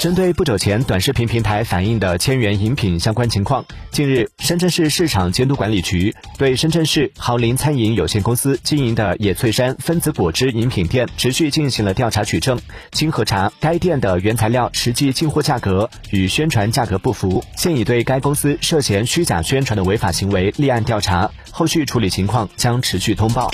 针对不久前短视频平台反映的千元饮品相关情况近日深圳市市场监督管理局对深圳市豪林餐饮有限公司经营的野翠山分子果汁饮品店持续进行了调查取证经核查该店的原材料实际进货价格与宣传价格不符现已对该公司涉嫌虚假宣传的违法行为立案调查后续处理情况将持续通报。